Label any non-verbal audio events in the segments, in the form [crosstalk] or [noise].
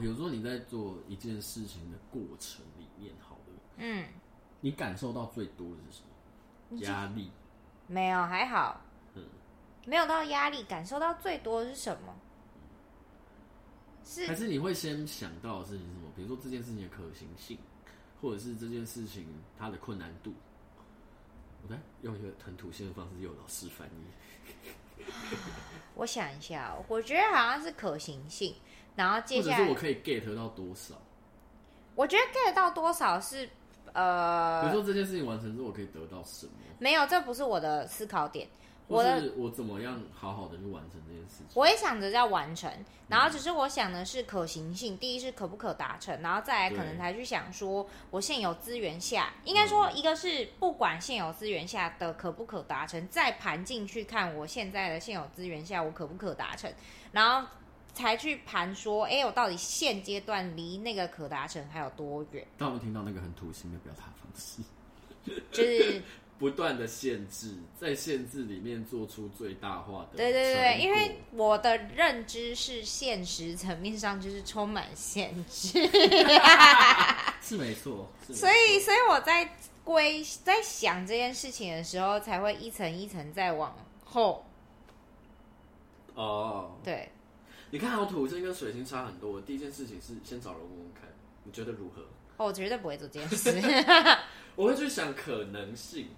比如说你在做一件事情的过程里面，好了，嗯，你感受到最多的是什么？压力？没有，还好，嗯，没有到压力，感受到最多的是什么？是还是你会先想到的事情是什么？比如说这件事情的可行性，或者是这件事情它的困难度？我来用一个很土性的方式，有老师翻译。[laughs] 我想一下，我觉得好像是可行性。然后接下来，我可以 get 到多少？我觉得 get 到多少是呃，比如说这件事情完成之后，我可以得到什么？没有，这不是我的思考点。我是我怎么样好好的去完成这件事情？我也想着要完成，然后只是我想的是可行性。嗯、第一是可不可达成，然后再来可能才去想说，我现有资源下，应该说一个是不管现有资源下的可不可达成，再盘进去看我现在的现有资源下我可不可达成，然后。才去盘说，哎、欸，我到底现阶段离那个可达成还有多远？当我们听到那个很土性的表达方式，就是 [laughs] 不断的限制，在限制里面做出最大化的。对对对，因为我的认知是现实层面上就是充满限制，[laughs] [laughs] 是没错。所以，所以我在归在想这件事情的时候，才会一层一层再往后。哦，对。你看，好土星跟水星差很多。第一件事情是先找人问问看，你觉得如何？哦，我绝对不会做这件事。[laughs] 我会去想可能性，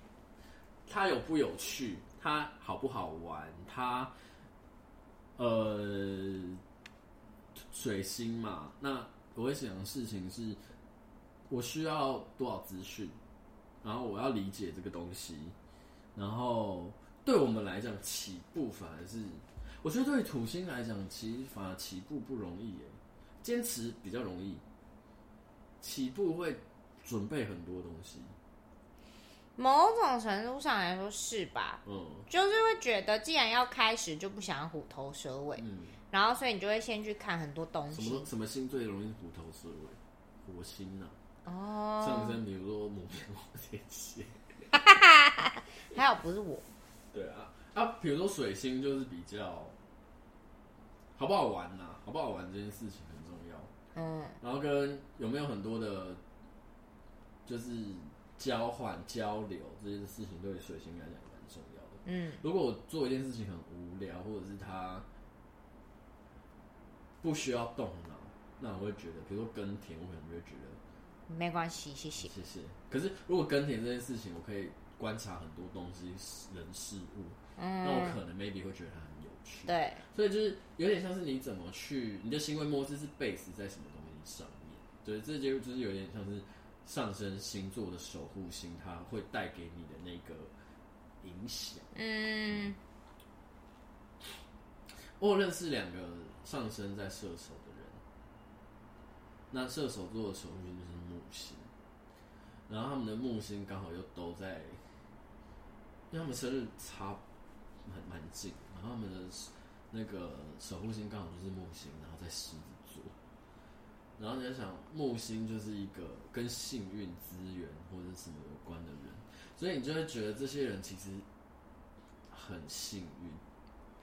它有不有趣，它好不好玩，它呃水星嘛。那我会想的事情是，我需要多少资讯，然后我要理解这个东西，然后对我们来讲起步反而是。我觉得对土星来讲，其实反而起步不容易耶，坚持比较容易。起步会准备很多东西，某种程度上来说是吧？嗯，就是会觉得既然要开始，就不想要虎头蛇尾，嗯，然后所以你就会先去看很多东西。什么什么星最容易虎头蛇尾？火星呢？啊？哦，上升比如说摩羯、摩羯蟹，还好不是我？对啊，啊，比如说水星就是比较。好不好玩呐、啊？好不好玩这件事情很重要。嗯，然后跟有没有很多的，就是交换交流这件事情，对水星来讲蛮重要的。嗯，如果我做一件事情很无聊，或者是他不需要动脑，那我会觉得，比如说耕田，我可能就会觉得没关系，谢谢，谢谢。可是如果耕田这件事情，我可以观察很多东西、人事物，嗯，那我可能 maybe 会觉得它。对，所以就是有点像是你怎么去，你的行为模式是 base 在什么东西上面？对，这就就是有点像是上升星座的守护星，它会带给你的那个影响。嗯，我认识两个上升在射手的人，那射手座的守护星就是木星，然后他们的木星刚好又都在，因为他们生日差很蛮近。然后他们的那个守护星刚好就是木星，然后在狮子座。然后你在想，木星就是一个跟幸运、资源或者什么有关的人，所以你就会觉得这些人其实很幸运，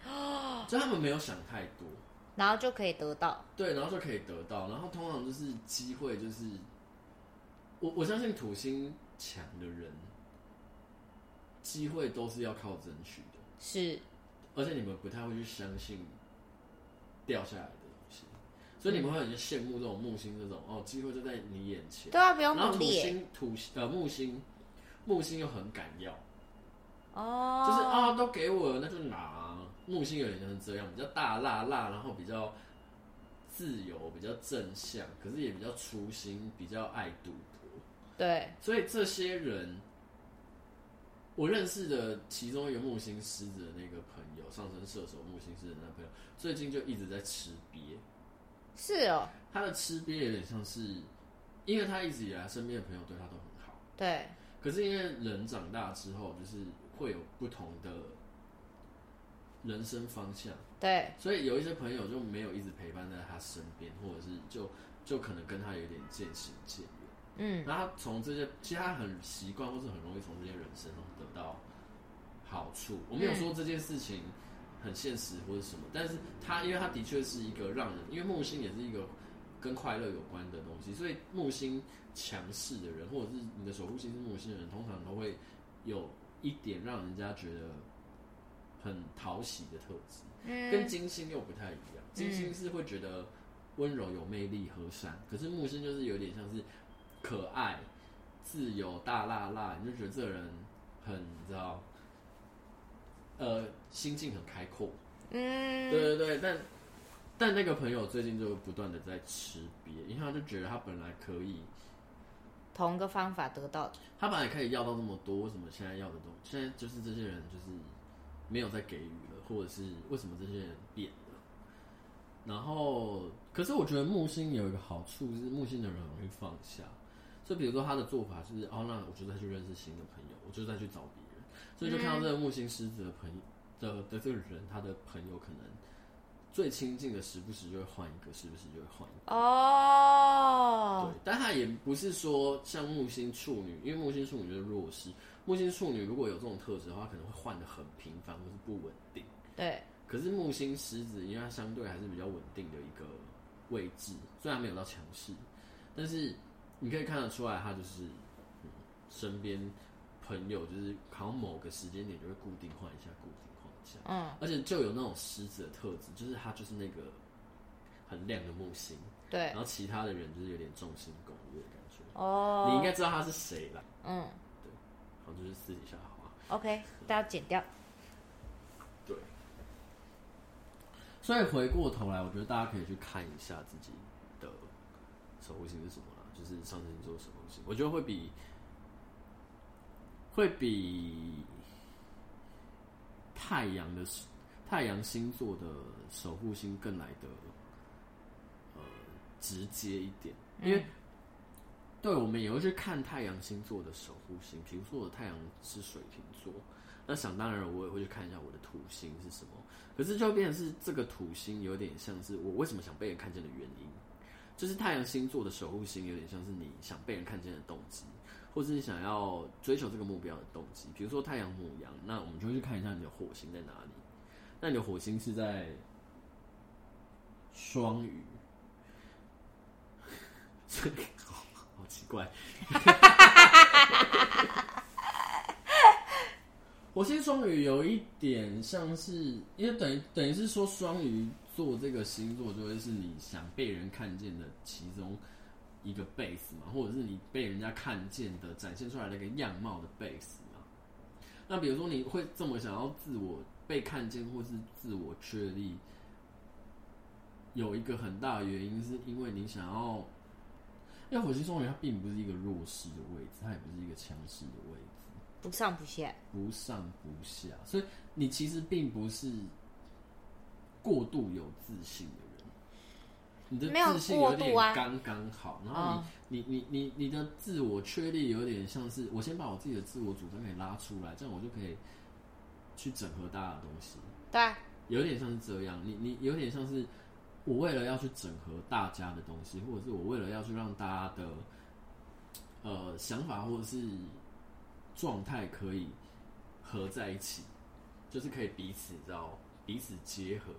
[gasps] 就他们没有想太多，然后就可以得到。对，然后就可以得到。然后通常就是机会，就是我我相信土星强的人，机会都是要靠争取的。是。而且你们不太会去相信掉下来的东西，所以你们会很羡慕这种木星这种哦，机会就在你眼前。对啊，不用努力。然后土星、土呃木星，木星又很敢要，哦，就是啊，都给我了，那就拿。木星有点像是这样，比较大辣辣，然后比较自由，比较正向，可是也比较粗心，比较爱赌博。对，所以这些人。我认识的其中一个木星狮子的那个朋友，上升射手木星狮子的男朋友，最近就一直在吃瘪。是哦，他的吃瘪有点像是，因为他一直以来身边的朋友对他都很好。对。可是因为人长大之后，就是会有不同的人生方向。对。所以有一些朋友就没有一直陪伴在他身边，或者是就就可能跟他有点渐行渐远。嗯，然后他从这些，其实他很习惯，或是很容易从这些人身上得到好处。我没有说这件事情很现实或者什么，但是他因为他的确是一个让人，因为木星也是一个跟快乐有关的东西，所以木星强势的人，或者是你的守护星是木星的人，通常都会有一点让人家觉得很讨喜的特质，嗯，跟金星又不太一样。金星是会觉得温柔、有魅力、和善，可是木星就是有点像是可爱、自由、大辣辣，你就觉得这个人很，你知道。呃，心境很开阔，嗯，对对对，但但那个朋友最近就不断的在吃瘪，因为他就觉得他本来可以同个方法得到的，他本来可以要到那么多，为什么现在要的东西，现在就是这些人就是没有再给予了，或者是为什么这些人变了？然后，可是我觉得木星有一个好处是木星的人容易放下，所以比如说他的做法是，哦，那我就再去认识新的朋友，我就再去找别人。所以就看到这个木星狮子的朋友的的这个人，他的朋友可能最亲近的，时不时就会换一个，时不时就会换一个。哦。对，但他也不是说像木星处女，因为木星处女就是弱势。木星处女如果有这种特质的话，可能会换的很频繁或是不稳定。对。可是木星狮子，因为它相对还是比较稳定的一个位置，虽然没有到强势，但是你可以看得出来，他就是、嗯、身边。朋友就是好像某个时间点就会固定换一下，固定换一下，嗯，而且就有那种狮子的特质，就是他就是那个很亮的木星，对，然后其他的人就是有点众星拱月的感觉，哦，你应该知道他是谁了，嗯，对，好，就是私底下的话，OK，大家剪掉，对，所以回过头来，我觉得大家可以去看一下自己的守护星是什么啦，就是上升星座守护星，我觉得会比。会比太阳的太阳星座的守护星更来的呃直接一点，因为对我们也会去看太阳星座的守护星，比如说我的太阳是水瓶座，那想当然我也会去看一下我的土星是什么，可是就变成是这个土星有点像是我为什么想被人看见的原因，就是太阳星座的守护星有点像是你想被人看见的动机。或是你想要追求这个目标的动机，比如说太阳牡羊，那我们就会去看一下你的火星在哪里。那你的火星是在双鱼，[laughs] 这好，[laughs] 好奇怪。[laughs] 火星双鱼有一点像是，因为等于等于是说双鱼座这个星座就会是你想被人看见的其中。一个 base 嘛，或者是你被人家看见的展现出来的一个样貌的 base 嘛。那比如说你会这么想要自我被看见，或是自我确立，有一个很大的原因是因为你想要，因为火星双鱼它并不是一个弱势的位置，它也不是一个强势的位置，不上不下，不上不下，所以你其实并不是过度有自信的人。你的自信有点刚刚好，然后你你你你你的自我确立有点像是我先把我自己的自我主张给拉出来，这样我就可以去整合大家的东西。对，有点像是这样。你你有点像是我为了要去整合大家的东西，或者是我为了要去让大家的呃想法或者是状态可以合在一起，就是可以彼此知道彼此结合，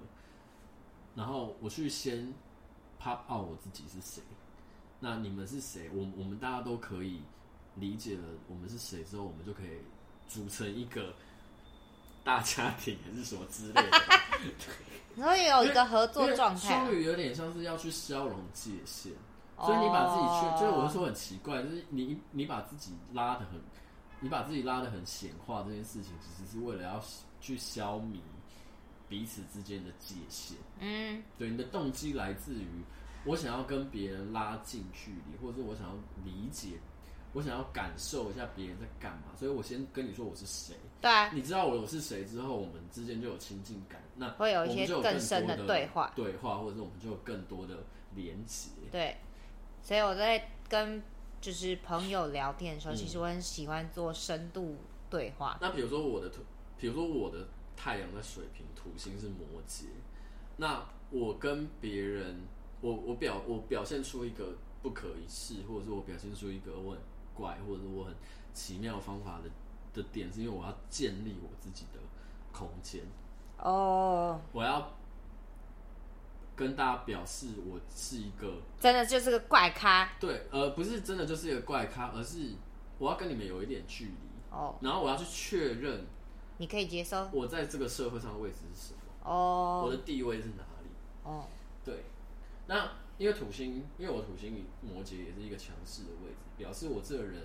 然后我去先。pop out 我自己是谁？那你们是谁？我我们大家都可以理解了我们是谁之后，我们就可以组成一个大家庭，还是什么之类的。[laughs] 然后也有一个合作状态。双鱼有点像是要去消融界限，所以你把自己去，就是我是说很奇怪，就是你你把自己拉的很，你把自己拉的很显化，这件事情其实是为了要去消弭。彼此之间的界限，嗯，对，你的动机来自于我想要跟别人拉近距离，或者是我想要理解，我想要感受一下别人在干嘛，所以我先跟你说我是谁，对。啊，你知道我我是谁之后，我们之间就有亲近感，那会有一些更深的对话，对话，或者是我们就有更多的连接，对，所以我在跟就是朋友聊天的时候，嗯，其实我很喜欢做深度对话。那比如说我的，比如说我的。太阳在水瓶，土星是摩羯。那我跟别人，我我表我表现出一个不可一世，或者是我表现出一个我很怪，或者是我很奇妙方法的的点，是因为我要建立我自己的空间。哦，oh. 我要跟大家表示我是一个真的就是个怪咖，对，而不是真的就是一个怪咖，而是我要跟你们有一点距离哦，oh. 然后我要去确认你可以接受我在这个社会上的位置是什么哦，oh. 我的地位是哪里哦，oh. 对，那因为土星，因为我土星摩羯也是一个强势的位置，表示我这个人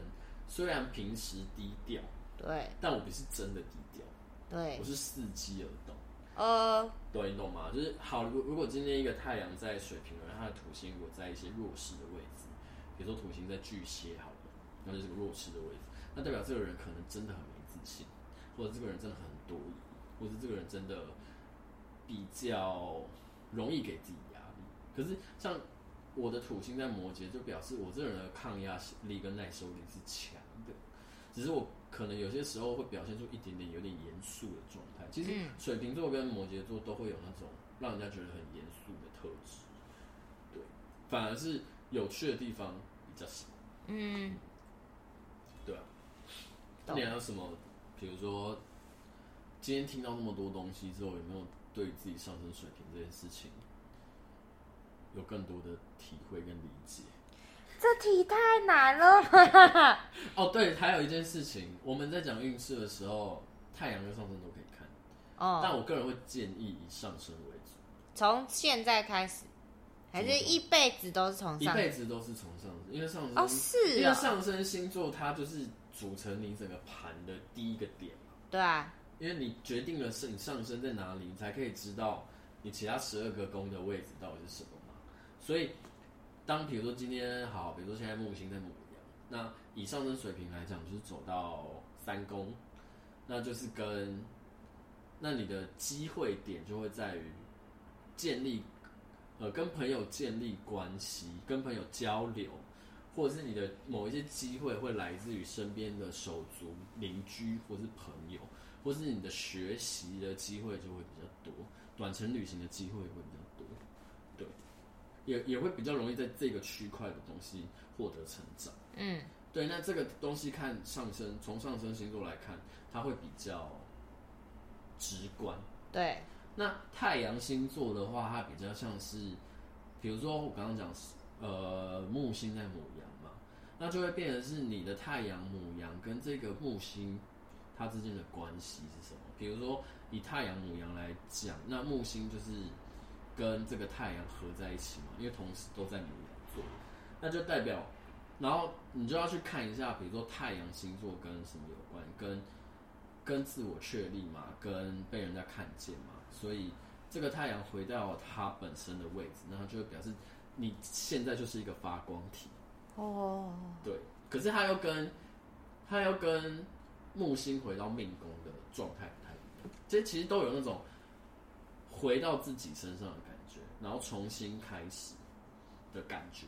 虽然平时低调，对，但我不是真的低调，对，我是伺机而动。呃，对，你懂吗？就是好，如如果今天一个太阳在水瓶，而他的土星如果在一些弱势的位置，比如说土星在巨蟹，好了，那就是个弱势的位置，那代表这个人可能真的很没自信，或者这个人真的很多疑，或者这个人真的比较容易给自己压力。可是像我的土星在摩羯，就表示我这个人的抗压力跟耐受力是强的，只是我。可能有些时候会表现出一点点有点严肃的状态。其实水瓶座跟摩羯座都会有那种让人家觉得很严肃的特质，对，反而是有趣的地方比较少。嗯，对啊。那你还有什么？比如说，今天听到那么多东西之后，有没有对自己上升水平这件事情有更多的体会跟理解？这题太难了。[laughs] 哦，对，还有一件事情，我们在讲运势的时候，太阳跟上升都可以看。哦，但我个人会建议以上升为主。从现在开始，还是一辈子都是从上升？一辈子都是从上升，因为上升哦是哦，因为上升星座它就是组成你整个盘的第一个点嘛。对啊，因为你决定了是你上升在哪里，你才可以知道你其他十二个宫的位置到底是什么嘛。所以。当比如说今天好，比如说现在木星在牡羊，那以上升水平来讲，就是走到三宫，那就是跟那你的机会点就会在于建立呃跟朋友建立关系，跟朋友交流，或者是你的某一些机会会来自于身边的手足、邻居，或是朋友，或是你的学习的机会就会比较多，短程旅行的机会会比较多，对。也也会比较容易在这个区块的东西获得成长。嗯，对。那这个东西看上升，从上升星座来看，它会比较直观。对。那太阳星座的话，它比较像是，比如说我刚刚讲，呃，木星在牡羊嘛，那就会变成是你的太阳母羊跟这个木星它之间的关系是什么？比如说以太阳母羊来讲，那木星就是。跟这个太阳合在一起嘛，因为同时都在牡羊座，那就代表，然后你就要去看一下，比如说太阳星座跟什么有关，跟跟自我确立嘛，跟被人家看见嘛，所以这个太阳回到它本身的位置，那它就会表示你现在就是一个发光体哦，对，可是它又跟它又跟木星回到命宫的状态不太一样，这其实都有那种。回到自己身上的感觉，然后重新开始的感觉，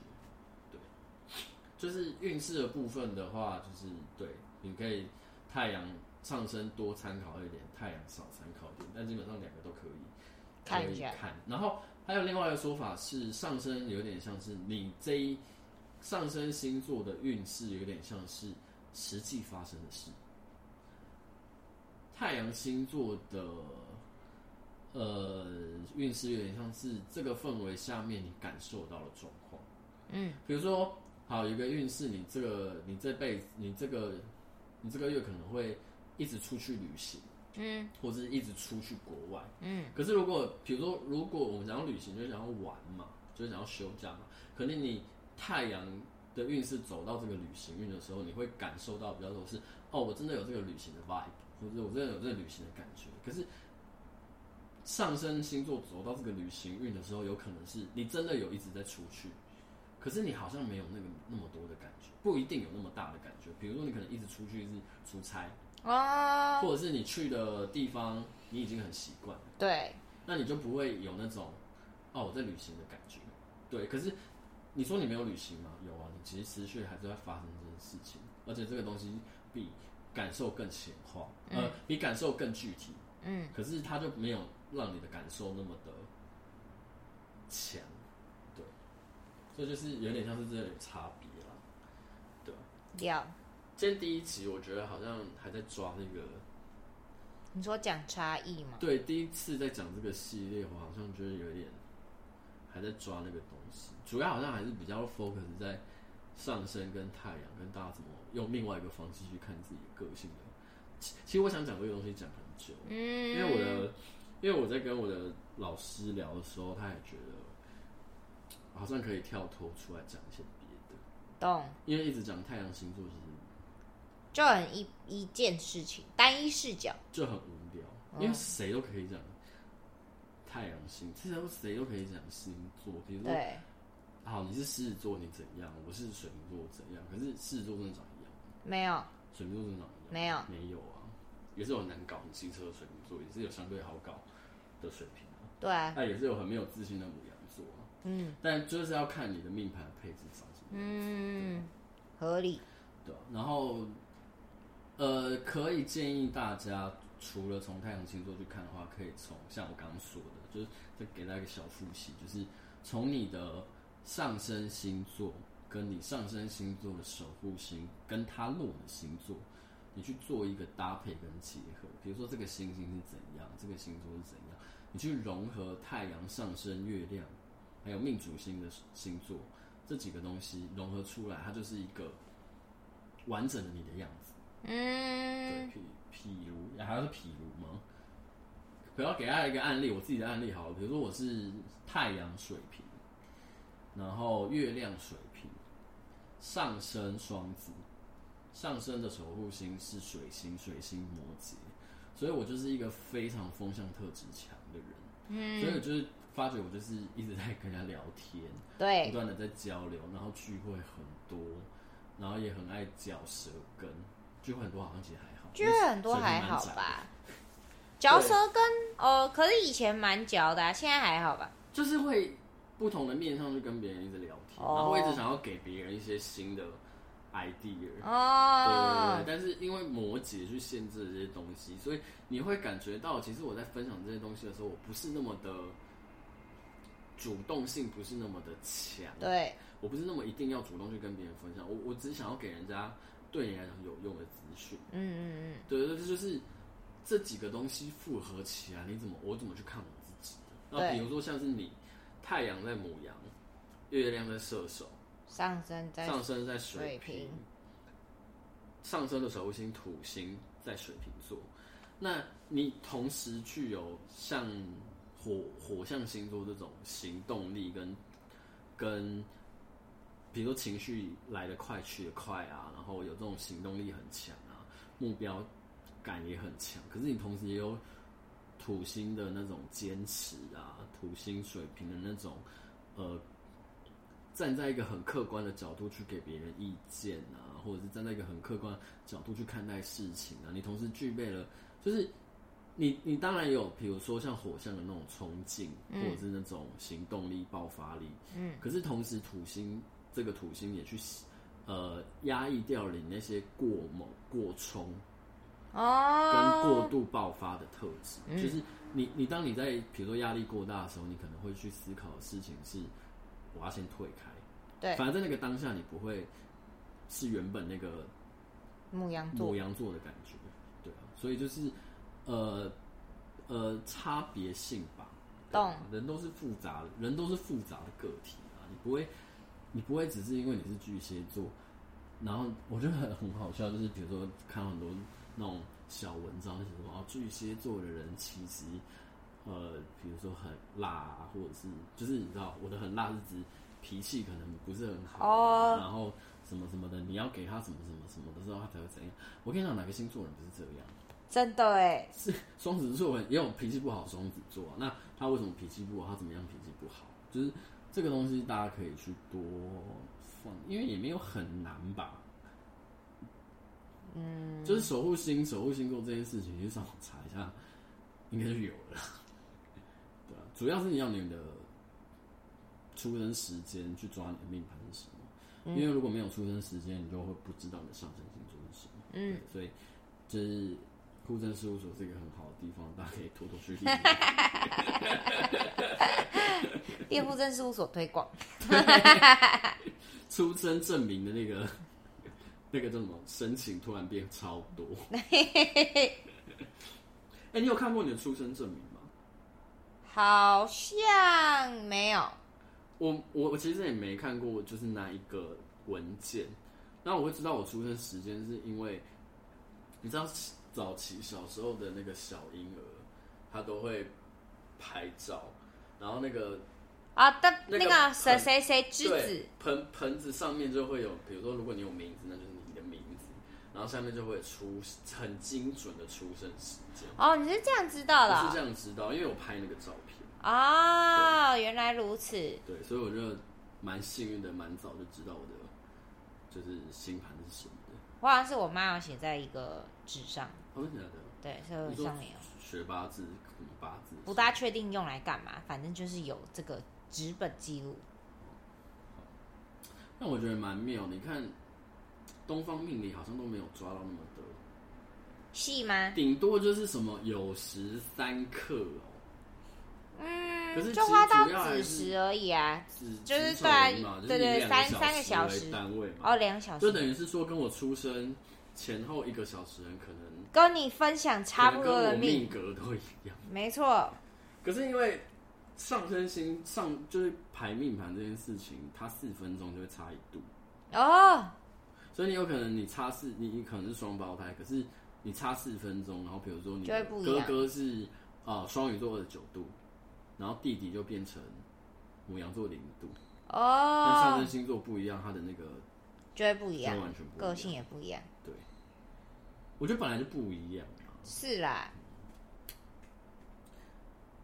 对，就是运势的部分的话，就是对，你可以太阳上升多参考一点，太阳少参考一点，但基本上两个都可以可以看，看。然后还有另外一个说法是，上升有点像是你这一上升星座的运势，有点像是实际发生的事。太阳星座的。呃，运势有点像是这个氛围下面你感受到的状况。嗯，比如说，好有一个运势，你这个你这辈子你这个你这个月可能会一直出去旅行，嗯，或者是一直出去国外，嗯。可是如果比如说，如果我们想要旅行，就想要玩嘛，就是想要休假嘛，可能你太阳的运势走到这个旅行运的时候，你会感受到比较多是哦，我真的有这个旅行的 vibe，或者我真的有这个旅行的感觉。可是。上升星座走到这个旅行运的时候，有可能是你真的有一直在出去，可是你好像没有那个那么多的感觉，不一定有那么大的感觉。比如说，你可能一直出去是出差啊，或者是你去的地方你已经很习惯，对，那你就不会有那种哦我在旅行的感觉。对，可是你说你没有旅行吗？有啊，你其实持续还是在发生这件事情，而且这个东西比感受更显化，嗯、呃，比感受更具体，嗯，可是它就没有。让你的感受那么的强，对，这就，就是有点像是这有差别了，对。要。今天第一集，我觉得好像还在抓那个你说讲差异吗？对，第一次在讲这个系列，我好像觉得有点还在抓那个东西，主要好像还是比较 focus 在上升跟太阳，跟大家怎么用另外一个方式去看自己的个性的。其实我想讲这个东西讲很久，嗯，因为我的，因为我在跟我的老师聊的时候，他也觉得好像可以跳脱出来讲一些别的，懂？因为一直讲太阳星座，其实就很一一件事情，单一视角就很无聊，因为谁都可以讲太阳星，其实谁都可以讲星座，比如说，对好，你是狮子座，你怎样？我是水瓶座，怎样？可是狮子座真的长一样？没有，水瓶座真的长。没有，没有啊，也是有难搞、很机车的水瓶座，也是有相对好搞的水平啊。对啊，那也是有很没有自信的牡羊座啊。嗯，但就是要看你的命盘配置长什么样子。嗯，合理。对，然后呃，可以建议大家，除了从太阳星座去看的话，可以从像我刚刚说的，就是再给大家一个小复习，就是从你的上升星座跟你上升星座的守护星跟它落的星座。你去做一个搭配跟结合，比如说这个星星是怎样，这个星座是怎样，你去融合太阳、上升、月亮，还有命主星的星座这几个东西融合出来，它就是一个完整的你的样子。嗯，对，譬譬如还要是譬如吗？不要给大家一个案例，我自己的案例好了，比如说我是太阳水瓶，然后月亮水瓶，上升双子。上升的守护星是水星，水星摩羯，所以我就是一个非常风向特质强的人。嗯，所以我就是发觉我就是一直在跟人家聊天，对，不断的在交流，然后聚会很多，然后也很爱嚼舌根。聚会很多好像其实还好，聚会很多还好吧？嚼舌根哦，可是以前蛮嚼的啊，现在还好吧？就是会不同的面上去跟别人一直聊天，然后我一直想要给别人一些新的。idea 哦，对对对，但是因为摩羯去限制了这些东西，所以你会感觉到，其实我在分享这些东西的时候，我不是那么的主动性，不是那么的强。对，我不是那么一定要主动去跟别人分享，我我只是想要给人家对你来讲有用的资讯。嗯嗯嗯，对对，这就是这几个东西复合起来，你怎么我怎么去看我自己？那比如说像是你太阳在母羊，月亮在射手。上升在上升在水瓶，上升的守护星土星在水瓶座。那你同时具有像火火象星座这种行动力跟跟，比如说情绪来得快去得快啊，然后有这种行动力很强啊，目标感也很强。可是你同时也有土星的那种坚持啊，土星水平的那种呃。站在一个很客观的角度去给别人意见啊，或者是站在一个很客观的角度去看待事情啊，你同时具备了，就是你你当然有，比如说像火象的那种冲劲，或者是那种行动力、爆发力，嗯，可是同时土星这个土星也去呃压抑掉了你那些过猛、过冲哦，跟过度爆发的特质，就是你你当你在比如说压力过大的时候，你可能会去思考的事情是。我要先退开，对，反正在那个当下，你不会是原本那个牧羊座。牡羊座的感觉，对啊，所以就是呃呃差别性吧，懂，人都是复杂的，人都是复杂的个体啊，你不会你不会只是因为你是巨蟹座，然后我觉得很很好笑，就是比如说看很多那种小文章，就是说啊巨蟹座的人其实。呃，比如说很辣啊，或者是就是你知道，我的很辣是指脾气可能不是很好，oh. 然后什么什么的，你要给他什么什么什么的时候，他才会怎样。我跟你讲，哪个星座人不是这样？真的哎，是双子座人也有脾气不好的双子座啊。那他为什么脾气不好？他怎么样脾气不好？就是这个东西大家可以去多放，因为也没有很难吧。嗯，就是守护星、守护星座这件事情，你上网查一下，应该就有了。[laughs] 主要是你要你的出生时间去抓你的命盘是什么，嗯，因为如果没有出生时间，你就会不知道你的上升星座是什么。嗯，所以就是户政事务所是一个很好的地方，大家可以偷偷去练。[laughs] 电户政事务所推广，[laughs] 出生证明的那个 [laughs] 那个叫什么申请突然变超多。[laughs] 哎、欸，你有看过你的出生证明吗？好像没有。我我我其实也没看过，就是那一个文件。那我会知道我出生时间，是因为你知道早期小时候的那个小婴儿，他都会拍照，然后那个啊的那个谁谁谁之子盆盆子上面就会有，比如说如果你有名字，那就是你的名字，然后下面就会出很精准的出生时间。哦，你是这样知道的？我是这样知道，因为我拍那个照片。哦，原来如此。对，所以我就蛮幸运的，蛮早就知道我的就是星盘是什么的。我好像是我妈有写在一个纸上。哦，真的假的？对，所以上面有学八字，八字不大确定用来干嘛，反正就是有这个纸本记录。那我觉得蛮妙，你看东方命理好像都没有抓到那么多细吗？顶多就是什么酉时三刻哦。嗯，可是就花到子时而已啊，就是对对对，三三个小时单位嘛，哦，两小时，就等于是说跟我出生前后一个小时人可能跟你分享差不多的命格都一样，没错。可是因为上升星上就是排命盘这件事情，它四分钟就会差一度。哦，所以你有可能你差四，你你可能是双胞胎，可是你差四分钟，然后比如说你哥哥是啊双鱼座二十九度。然后弟弟就变成母羊座零度。哦，跟上升星座不一样，他的那个就会不一样，完全不一样，个性也不一样。对，我觉得本来就不一样。是啦，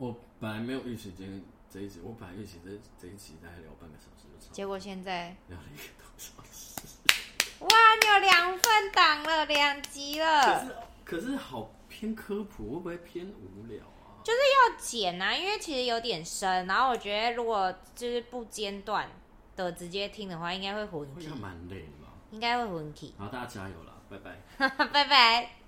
我本来没有预期今天这一集，我本来预期这这一集大概聊半个小时就差，结果现在聊了一个多小时。哇，你有两份档了，两集了。可是可是好偏科普，会不会偏无聊啊？就是要剪啊，因为其实有点深，然后我觉得如果就是不间断的直接听的话，应该会混。会蛮累的吧？应该会混。好，大家加油了，拜拜，[laughs] 拜拜。